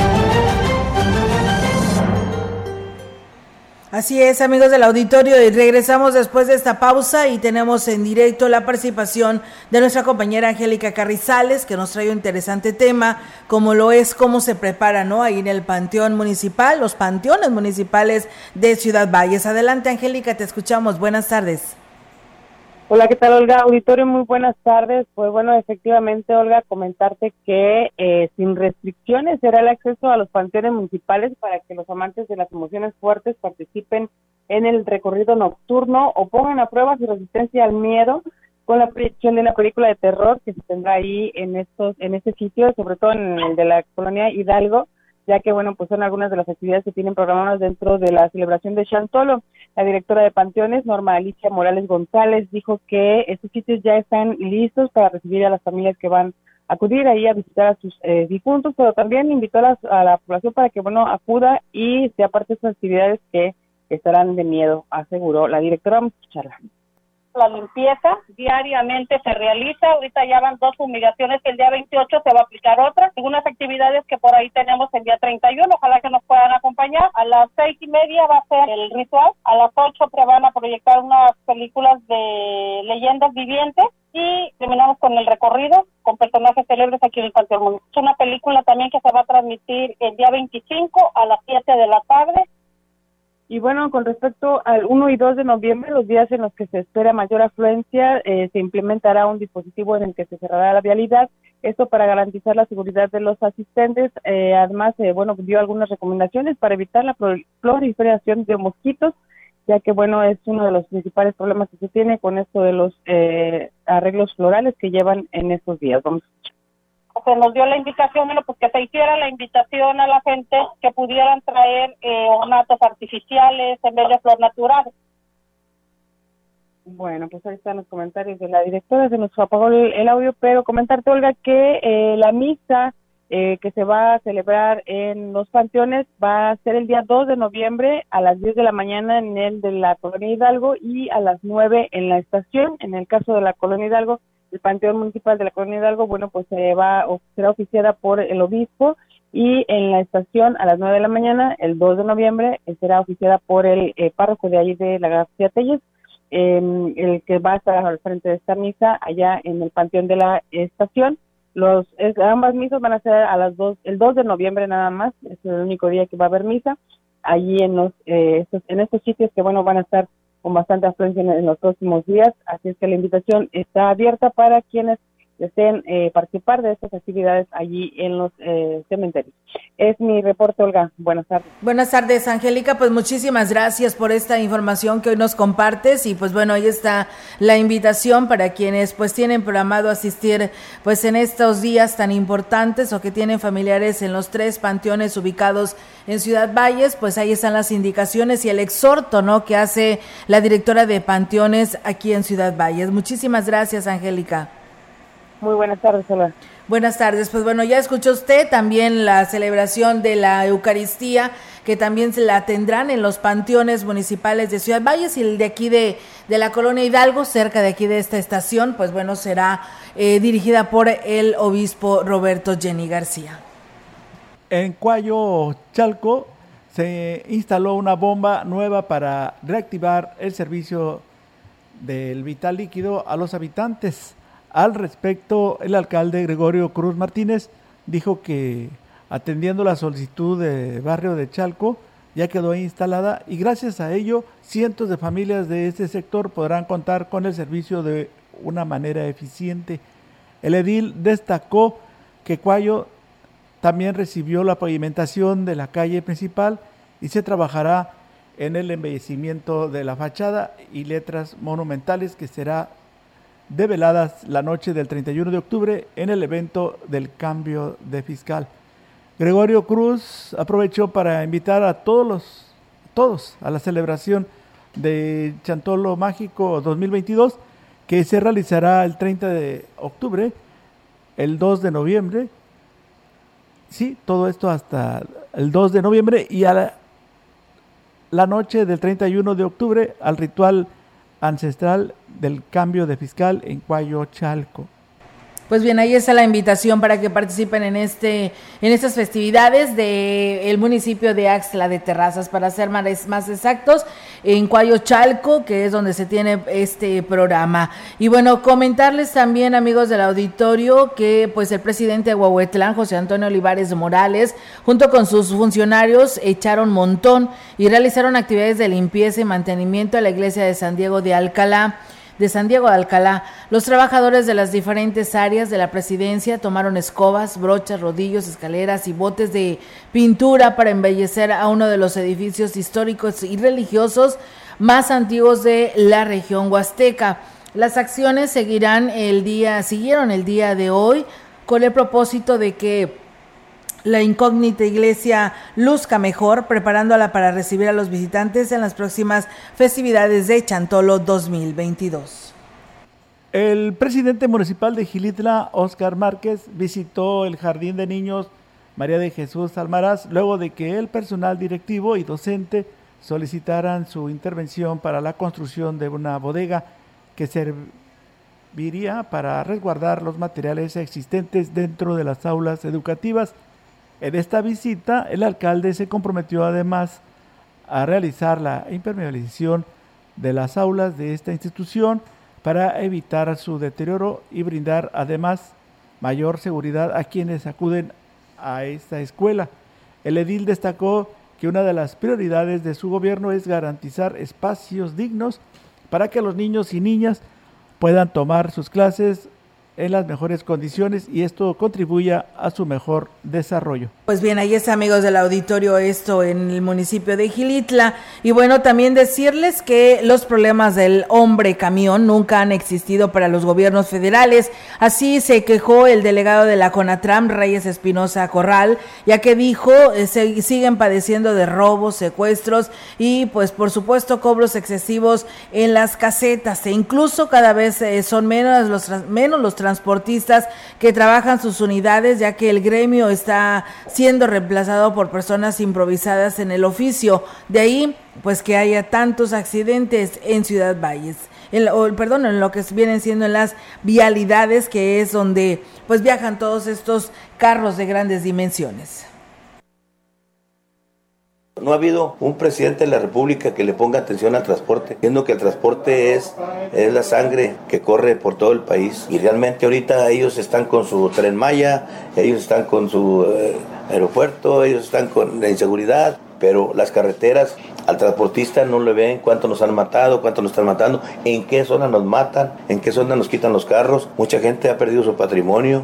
Así es, amigos del auditorio, y regresamos después de esta pausa y tenemos en directo la participación de nuestra compañera Angélica Carrizales, que nos trae un interesante tema, como lo es cómo se prepara, ¿no? Ahí en el Panteón Municipal, los panteones municipales de Ciudad Valles. Adelante, Angélica, te escuchamos. Buenas tardes. Hola, ¿qué tal, Olga? Auditorio, muy buenas tardes. Pues bueno, efectivamente, Olga, comentarte que eh, sin restricciones será el acceso a los panteones municipales para que los amantes de las emociones fuertes participen en el recorrido nocturno o pongan a prueba su resistencia al miedo con la proyección de una película de terror que se tendrá ahí en estos en este sitio, sobre todo en el de la colonia Hidalgo, ya que bueno, pues son algunas de las actividades que tienen programadas dentro de la celebración de Chantolo. La directora de Panteones, Norma Alicia Morales González, dijo que estos sitios ya están listos para recibir a las familias que van a acudir ahí a visitar a sus eh, difuntos, pero también invitó a la, a la población para que, bueno, acuda y sea parte de estas actividades que estarán de miedo, aseguró la directora. Vamos a escucharla. La limpieza diariamente se realiza. Ahorita ya van dos fumigaciones. El día 28 se va a aplicar otra. Algunas actividades que por ahí tenemos el día 31. Ojalá que nos puedan acompañar. A las seis y media va a ser el ritual. A las ocho van a proyectar unas películas de leyendas vivientes. Y terminamos con el recorrido con personajes célebres aquí en el Panteón Municipal. Es una película también que se va a transmitir el día 25 a las 7 de la tarde. Y bueno, con respecto al 1 y 2 de noviembre, los días en los que se espera mayor afluencia, eh, se implementará un dispositivo en el que se cerrará la vialidad. Esto para garantizar la seguridad de los asistentes. Eh, además, eh, bueno, dio algunas recomendaciones para evitar la prol- proliferación de mosquitos, ya que, bueno, es uno de los principales problemas que se tiene con esto de los eh, arreglos florales que llevan en estos días. Vamos a. se nos dio la indicación, bueno, pues que se hiciera la invitación a la gente que pudieran traer eh, ornatos artificiales en vez de flor natural. Bueno, pues ahí están los comentarios de la directora. Se nos apagó el, el audio, pero comentarte, Olga, que eh, la misa eh, que se va a celebrar en los panteones va a ser el día 2 de noviembre a las 10 de la mañana en el de la Colonia Hidalgo y a las 9 en la estación. En el caso de la Colonia Hidalgo, el Panteón Municipal de la Colonia Hidalgo, bueno, pues se va será oficiada por el obispo y en la estación a las 9 de la mañana, el 2 de noviembre, eh, será oficiada por el eh, párroco de ahí de la García Telles, eh, el que va a estar al frente de esta misa allá en el Panteón de la Estación. Los ambas misas van a ser a las 2, el 2 de noviembre nada más, es el único día que va a haber misa allí en los eh, estos, en estos sitios que bueno van a estar con bastante afluencia en, los próximos días, así es que la invitación está abierta para quienes deseen eh, participar de estas actividades allí en los eh, cementerios. Es mi reporte, Olga. Buenas tardes. Buenas tardes, Angélica. Pues muchísimas gracias por esta información que hoy nos compartes y pues bueno, ahí está la invitación para quienes pues tienen programado asistir pues en estos días tan importantes o que tienen familiares en los tres panteones ubicados en Ciudad Valles, pues ahí están las indicaciones y el exhorto, ¿no? que hace la directora de panteones aquí en Ciudad Valles. Muchísimas gracias, Angélica. Muy buenas tardes, hola. Buenas tardes. Pues bueno, ya escuchó usted también la celebración de la Eucaristía, que también se la tendrán en los panteones municipales de Ciudad Valles y el de aquí de, de la colonia Hidalgo, cerca de aquí de esta estación, pues bueno, será eh, dirigida por el obispo Roberto Jenny García. En Cuayo, Chalco, se instaló una bomba nueva para reactivar el servicio del vital líquido a los habitantes. Al respecto, el alcalde Gregorio Cruz Martínez dijo que atendiendo la solicitud de barrio de Chalco, ya quedó instalada y gracias a ello cientos de familias de este sector podrán contar con el servicio de una manera eficiente. El edil destacó que Cuayo también recibió la pavimentación de la calle principal y se trabajará en el embellecimiento de la fachada y letras monumentales que será develadas la noche del 31 de octubre en el evento del cambio de fiscal. Gregorio Cruz aprovechó para invitar a todos los todos a la celebración de Chantolo Mágico 2022 que se realizará el 30 de octubre, el 2 de noviembre. Sí, todo esto hasta el 2 de noviembre y a la, la noche del 31 de octubre al ritual ancestral del cambio de fiscal en Cuayo Chalco. Pues bien, ahí está la invitación para que participen en este en estas festividades del municipio de Axla de Terrazas, para ser más, exactos, en Cuayo Chalco, que es donde se tiene este programa. Y bueno, comentarles también, amigos del auditorio, que pues el presidente de Huahuetlán, José Antonio Olivares Morales, junto con sus funcionarios, echaron montón y realizaron actividades de limpieza y mantenimiento a la iglesia de San Diego de Alcalá de San Diego de Alcalá, los trabajadores de las diferentes áreas de la presidencia tomaron escobas, brochas, rodillos, escaleras y botes de pintura para embellecer a uno de los edificios históricos y religiosos más antiguos de la región huasteca. Las acciones seguirán el día, siguieron el día de hoy con el propósito de que la incógnita iglesia luzca mejor, preparándola para recibir a los visitantes en las próximas festividades de Chantolo 2022. El presidente municipal de Gilitla, Oscar Márquez, visitó el jardín de niños María de Jesús Almaraz luego de que el personal directivo y docente solicitaran su intervención para la construcción de una bodega que serviría para resguardar los materiales existentes dentro de las aulas educativas en esta visita, el alcalde se comprometió además a realizar la impermeabilización de las aulas de esta institución para evitar su deterioro y brindar además mayor seguridad a quienes acuden a esta escuela. El edil destacó que una de las prioridades de su gobierno es garantizar espacios dignos para que los niños y niñas puedan tomar sus clases en las mejores condiciones y esto contribuya a su mejor desarrollo. Pues bien, ahí está amigos del auditorio esto en el municipio de Gilitla. Y bueno, también decirles que los problemas del hombre camión nunca han existido para los gobiernos federales, así se quejó el delegado de la CONATRAM, Reyes Espinosa Corral, ya que dijo eh, se, siguen padeciendo de robos, secuestros y pues por supuesto cobros excesivos en las casetas. E incluso cada vez eh, son menos los menos los transportistas que trabajan sus unidades, ya que el gremio está siendo reemplazado por personas improvisadas en el oficio. De ahí, pues que haya tantos accidentes en Ciudad Valles. En, perdón, en lo que vienen siendo en las vialidades, que es donde pues viajan todos estos carros de grandes dimensiones. No ha habido un presidente de la República que le ponga atención al transporte, viendo que el transporte es, es la sangre que corre por todo el país. Y realmente ahorita ellos están con su tren Maya, ellos están con su eh, aeropuerto, ellos están con la inseguridad, pero las carreteras Al transportista no le ven cuánto nos han matado, cuánto nos están matando, en qué zona nos matan, en qué zona nos quitan los carros. Mucha gente ha perdido su patrimonio.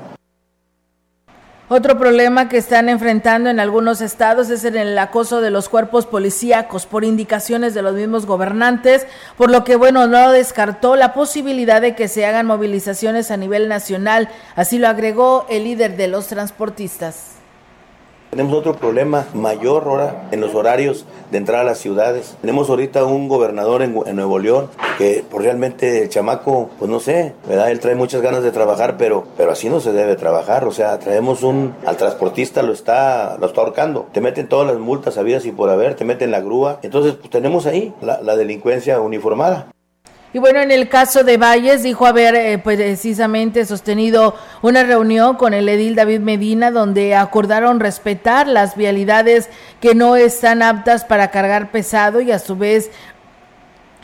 Otro problema que están enfrentando en algunos estados es el acoso de los cuerpos policíacos por indicaciones de los mismos gobernantes, por lo que, bueno, no descartó la posibilidad de que se hagan movilizaciones a nivel nacional. Así lo agregó el líder de los transportistas. Tenemos otro problema mayor ahora en los horarios de entrar a las ciudades. Tenemos ahorita un gobernador en, en, Nuevo León que pues, realmente el chamaco, pues no sé, ¿verdad? Él trae muchas ganas de trabajar, pero, pero así no se debe trabajar. O sea, traemos un, al transportista lo está, lo está ahorcando. Te meten todas las multas habidas y por haber, te meten la grúa. Entonces, pues tenemos ahí la delincuencia uniformada. Y bueno, en el caso de Valles, dijo haber eh, pues, precisamente sostenido una reunión con el edil David Medina, donde acordaron respetar las vialidades que no están aptas para cargar pesado y a su vez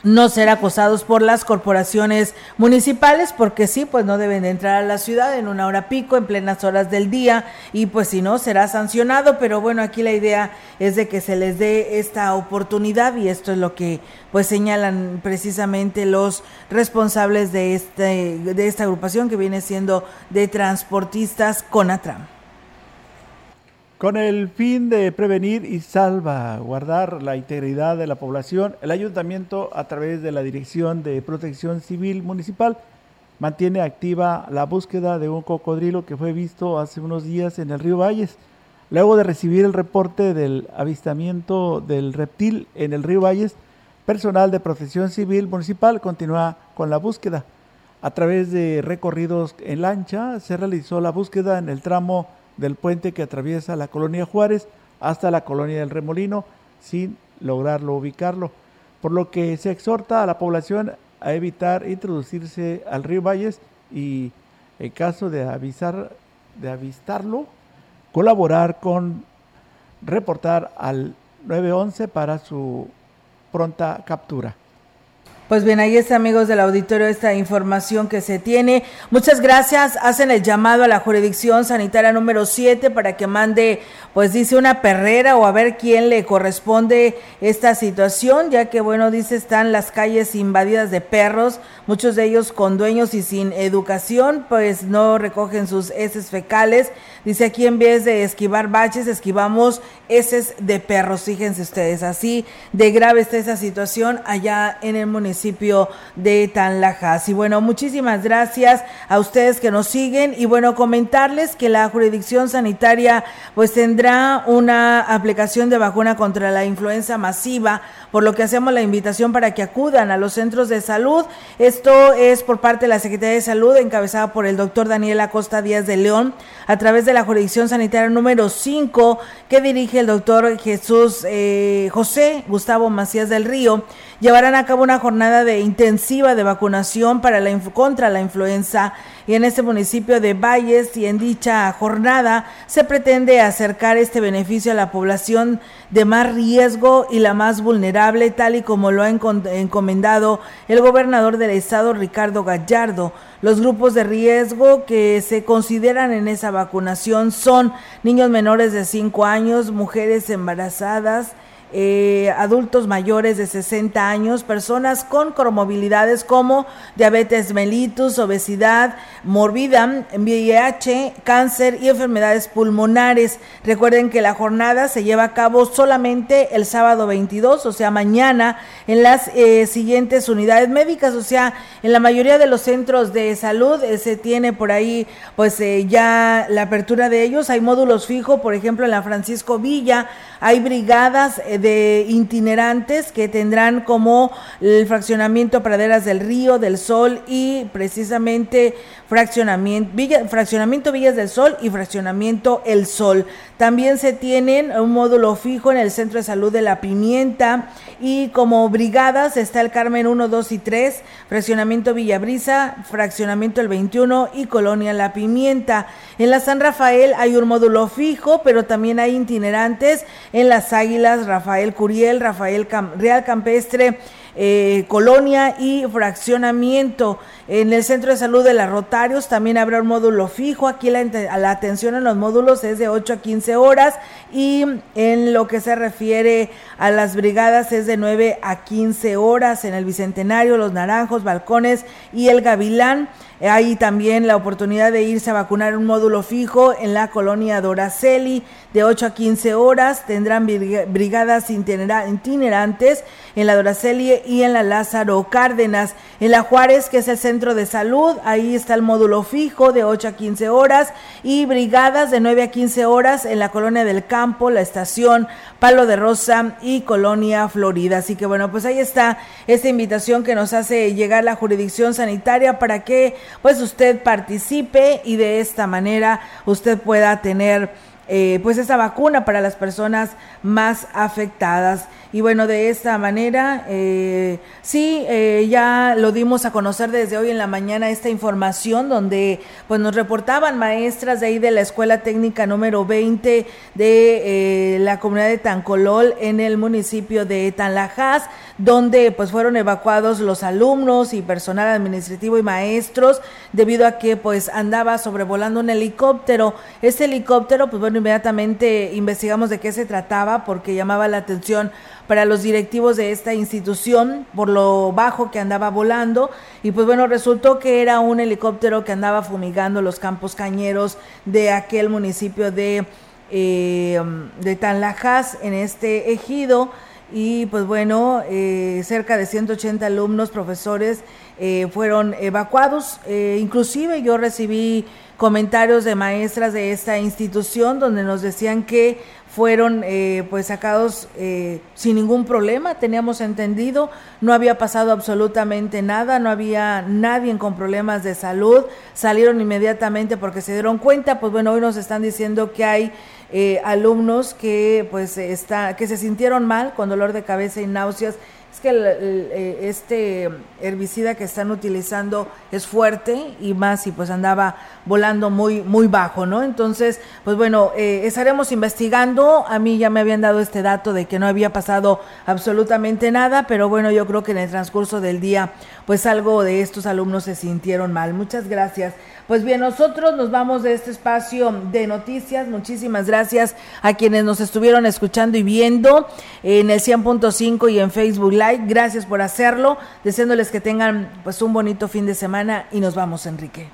no ser acosados por las corporaciones municipales, porque sí, pues no deben de entrar a la ciudad en una hora pico, en plenas horas del día, y pues si no, será sancionado, pero bueno, aquí la idea es de que se les dé esta oportunidad y esto es lo que pues señalan precisamente los responsables de, este, de esta agrupación que viene siendo de transportistas Conatram. Con el fin de prevenir y salvaguardar la integridad de la población, el ayuntamiento, a través de la Dirección de Protección Civil Municipal, mantiene activa la búsqueda de un cocodrilo que fue visto hace unos días en el río Valles. Luego de recibir el reporte del avistamiento del reptil en el río Valles, personal de Protección Civil Municipal continúa con la búsqueda. A través de recorridos en lancha se realizó la búsqueda en el tramo del puente que atraviesa la colonia Juárez hasta la colonia del Remolino sin lograrlo ubicarlo, por lo que se exhorta a la población a evitar introducirse al río Valles y en caso de avisar de avistarlo, colaborar con reportar al 911 para su pronta captura. Pues bien, ahí está, amigos del auditorio, esta información que se tiene. Muchas gracias. Hacen el llamado a la jurisdicción sanitaria número 7 para que mande, pues dice, una perrera o a ver quién le corresponde esta situación, ya que, bueno, dice, están las calles invadidas de perros, muchos de ellos con dueños y sin educación, pues no recogen sus heces fecales. Dice aquí, en vez de esquivar baches, esquivamos heces de perros. Fíjense ustedes, así de grave está esa situación allá en el municipio municipio de Tanlajas. Y bueno, muchísimas gracias a ustedes que nos siguen y bueno, comentarles que la jurisdicción sanitaria pues tendrá una aplicación de vacuna contra la influenza masiva, por lo que hacemos la invitación para que acudan a los centros de salud. Esto es por parte de la Secretaría de Salud encabezada por el doctor Daniel Acosta Díaz de León a través de la jurisdicción sanitaria número 5 que dirige el doctor Jesús eh, José Gustavo Macías del Río llevarán a cabo una jornada de intensiva de vacunación para la contra la influenza y en este municipio de Valles y en dicha jornada se pretende acercar este beneficio a la población de más riesgo y la más vulnerable tal y como lo ha encomendado el gobernador del estado Ricardo Gallardo. Los grupos de riesgo que se consideran en esa vacunación son niños menores de 5 años, mujeres embarazadas, eh, adultos mayores de 60 años, personas con comorbilidades como diabetes mellitus, obesidad morbida, VIH, cáncer y enfermedades pulmonares. Recuerden que la jornada se lleva a cabo solamente el sábado 22, o sea, mañana, en las eh, siguientes unidades médicas, o sea, en la mayoría de los centros de salud eh, se tiene por ahí, pues ya la apertura de ellos. Hay módulos fijos, por ejemplo, en la Francisco Villa, hay brigadas eh, de itinerantes que tendrán como el fraccionamiento Praderas del Río, del Sol y precisamente fraccionamiento, Villa, fraccionamiento Villas del Sol y fraccionamiento El Sol. También se tienen un módulo fijo en el Centro de Salud de La Pimienta y como brigadas está el Carmen 1, 2 y 3, fraccionamiento Villabrisa, fraccionamiento El 21 y Colonia La Pimienta. En la San Rafael hay un módulo fijo, pero también hay itinerantes en las Águilas, Rafael Curiel, Rafael Real Campestre, eh, colonia y fraccionamiento. En el centro de salud de la Rotarios también habrá un módulo fijo. Aquí la, la, atención en los módulos es de 8 a 15 horas y en lo que se refiere a las brigadas es de 9 a 15 horas en el Bicentenario, Los Naranjos, Balcones y el Gavilán. Hay también la oportunidad de irse a vacunar un módulo fijo en la colonia Doraceli de 8 a 15 horas. Tendrán brigadas itinerantes en la Doraceli y en la Lázaro Cárdenas. En la Juárez, que es el centro de salud, ahí está el módulo fijo de 8 a 15 horas y brigadas de 9 a 15 horas en la colonia del campo, la estación Palo de Rosa y Colonia Florida. Así que bueno, pues ahí está esta invitación que nos hace llegar la jurisdicción sanitaria para que pues usted participe y de esta manera usted pueda tener eh, pues esa vacuna para las personas más afectadas. Y bueno, de esta manera, eh, sí, eh, ya lo dimos a conocer desde hoy en la mañana esta información donde pues nos reportaban maestras de ahí de la Escuela Técnica número 20 de la comunidad de Tancolol en el municipio de Tanlajas, donde pues fueron evacuados los alumnos y personal administrativo y maestros debido a que pues andaba sobrevolando un helicóptero. Este helicóptero, pues bueno, inmediatamente investigamos de qué se trataba porque llamaba la atención para los directivos de esta institución por lo bajo que andaba volando y pues bueno resultó que era un helicóptero que andaba fumigando los campos cañeros de aquel municipio de eh, de Tanlajas en este ejido y pues bueno eh, cerca de 180 alumnos profesores eh, fueron evacuados. Inclusive yo recibí comentarios de maestras de esta institución donde nos decían que fueron eh, pues sacados eh, sin ningún problema, teníamos entendido, no había pasado absolutamente nada, no había nadie con problemas de salud, salieron inmediatamente porque se dieron cuenta, pues bueno, hoy nos están diciendo que hay eh, alumnos que pues está, que se sintieron mal con dolor de cabeza y náuseas es que eh, este herbicida que están utilizando es fuerte y más y pues andaba volando muy muy bajo, ¿no? Entonces, pues bueno, eh, estaremos investigando. A mí ya me habían dado este dato de que no había pasado absolutamente nada, pero bueno, yo creo que en el transcurso del día, pues algo de estos alumnos se sintieron mal. Muchas gracias. Pues bien, nosotros nos vamos de este espacio de noticias. Muchísimas gracias a quienes nos estuvieron escuchando y viendo en el 100.5 y en Facebook Live. Gracias por hacerlo. Deseándoles que tengan pues un bonito fin de semana y nos vamos, Enrique.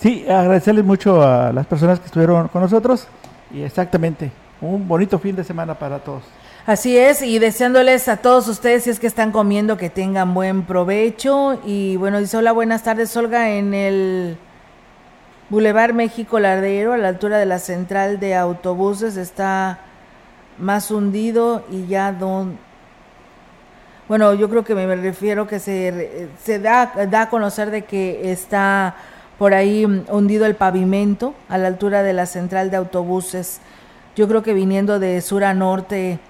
Sí, agradecerles mucho a las personas que estuvieron con nosotros y exactamente un bonito fin de semana para todos. Así es, y deseándoles a todos ustedes, si es que están comiendo, que tengan buen provecho. Y bueno, dice hola, buenas tardes, Olga, en el Boulevard México Lardero, a la altura de la central de autobuses, está más hundido y ya don... Bueno, yo creo que me refiero que se, se da, da a conocer de que está por ahí hundido el pavimento a la altura de la central de autobuses. Yo creo que viniendo de sur a norte,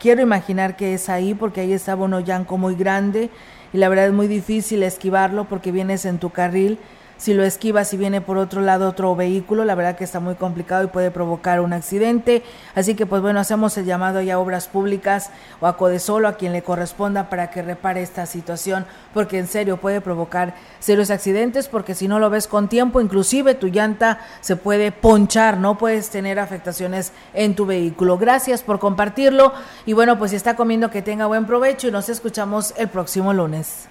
quiero imaginar que es ahí porque ahí estaba un hoyanco muy grande y la verdad es muy difícil esquivarlo porque vienes en tu carril si lo esquiva, si viene por otro lado otro vehículo, la verdad que está muy complicado y puede provocar un accidente. Así que pues bueno, hacemos el llamado ya a obras públicas o a Codesolo, a quien le corresponda para que repare esta situación, porque en serio puede provocar serios accidentes, porque si no lo ves con tiempo, inclusive tu llanta se puede ponchar, no puedes tener afectaciones en tu vehículo. Gracias por compartirlo y bueno, pues si está comiendo que tenga buen provecho y nos escuchamos el próximo lunes.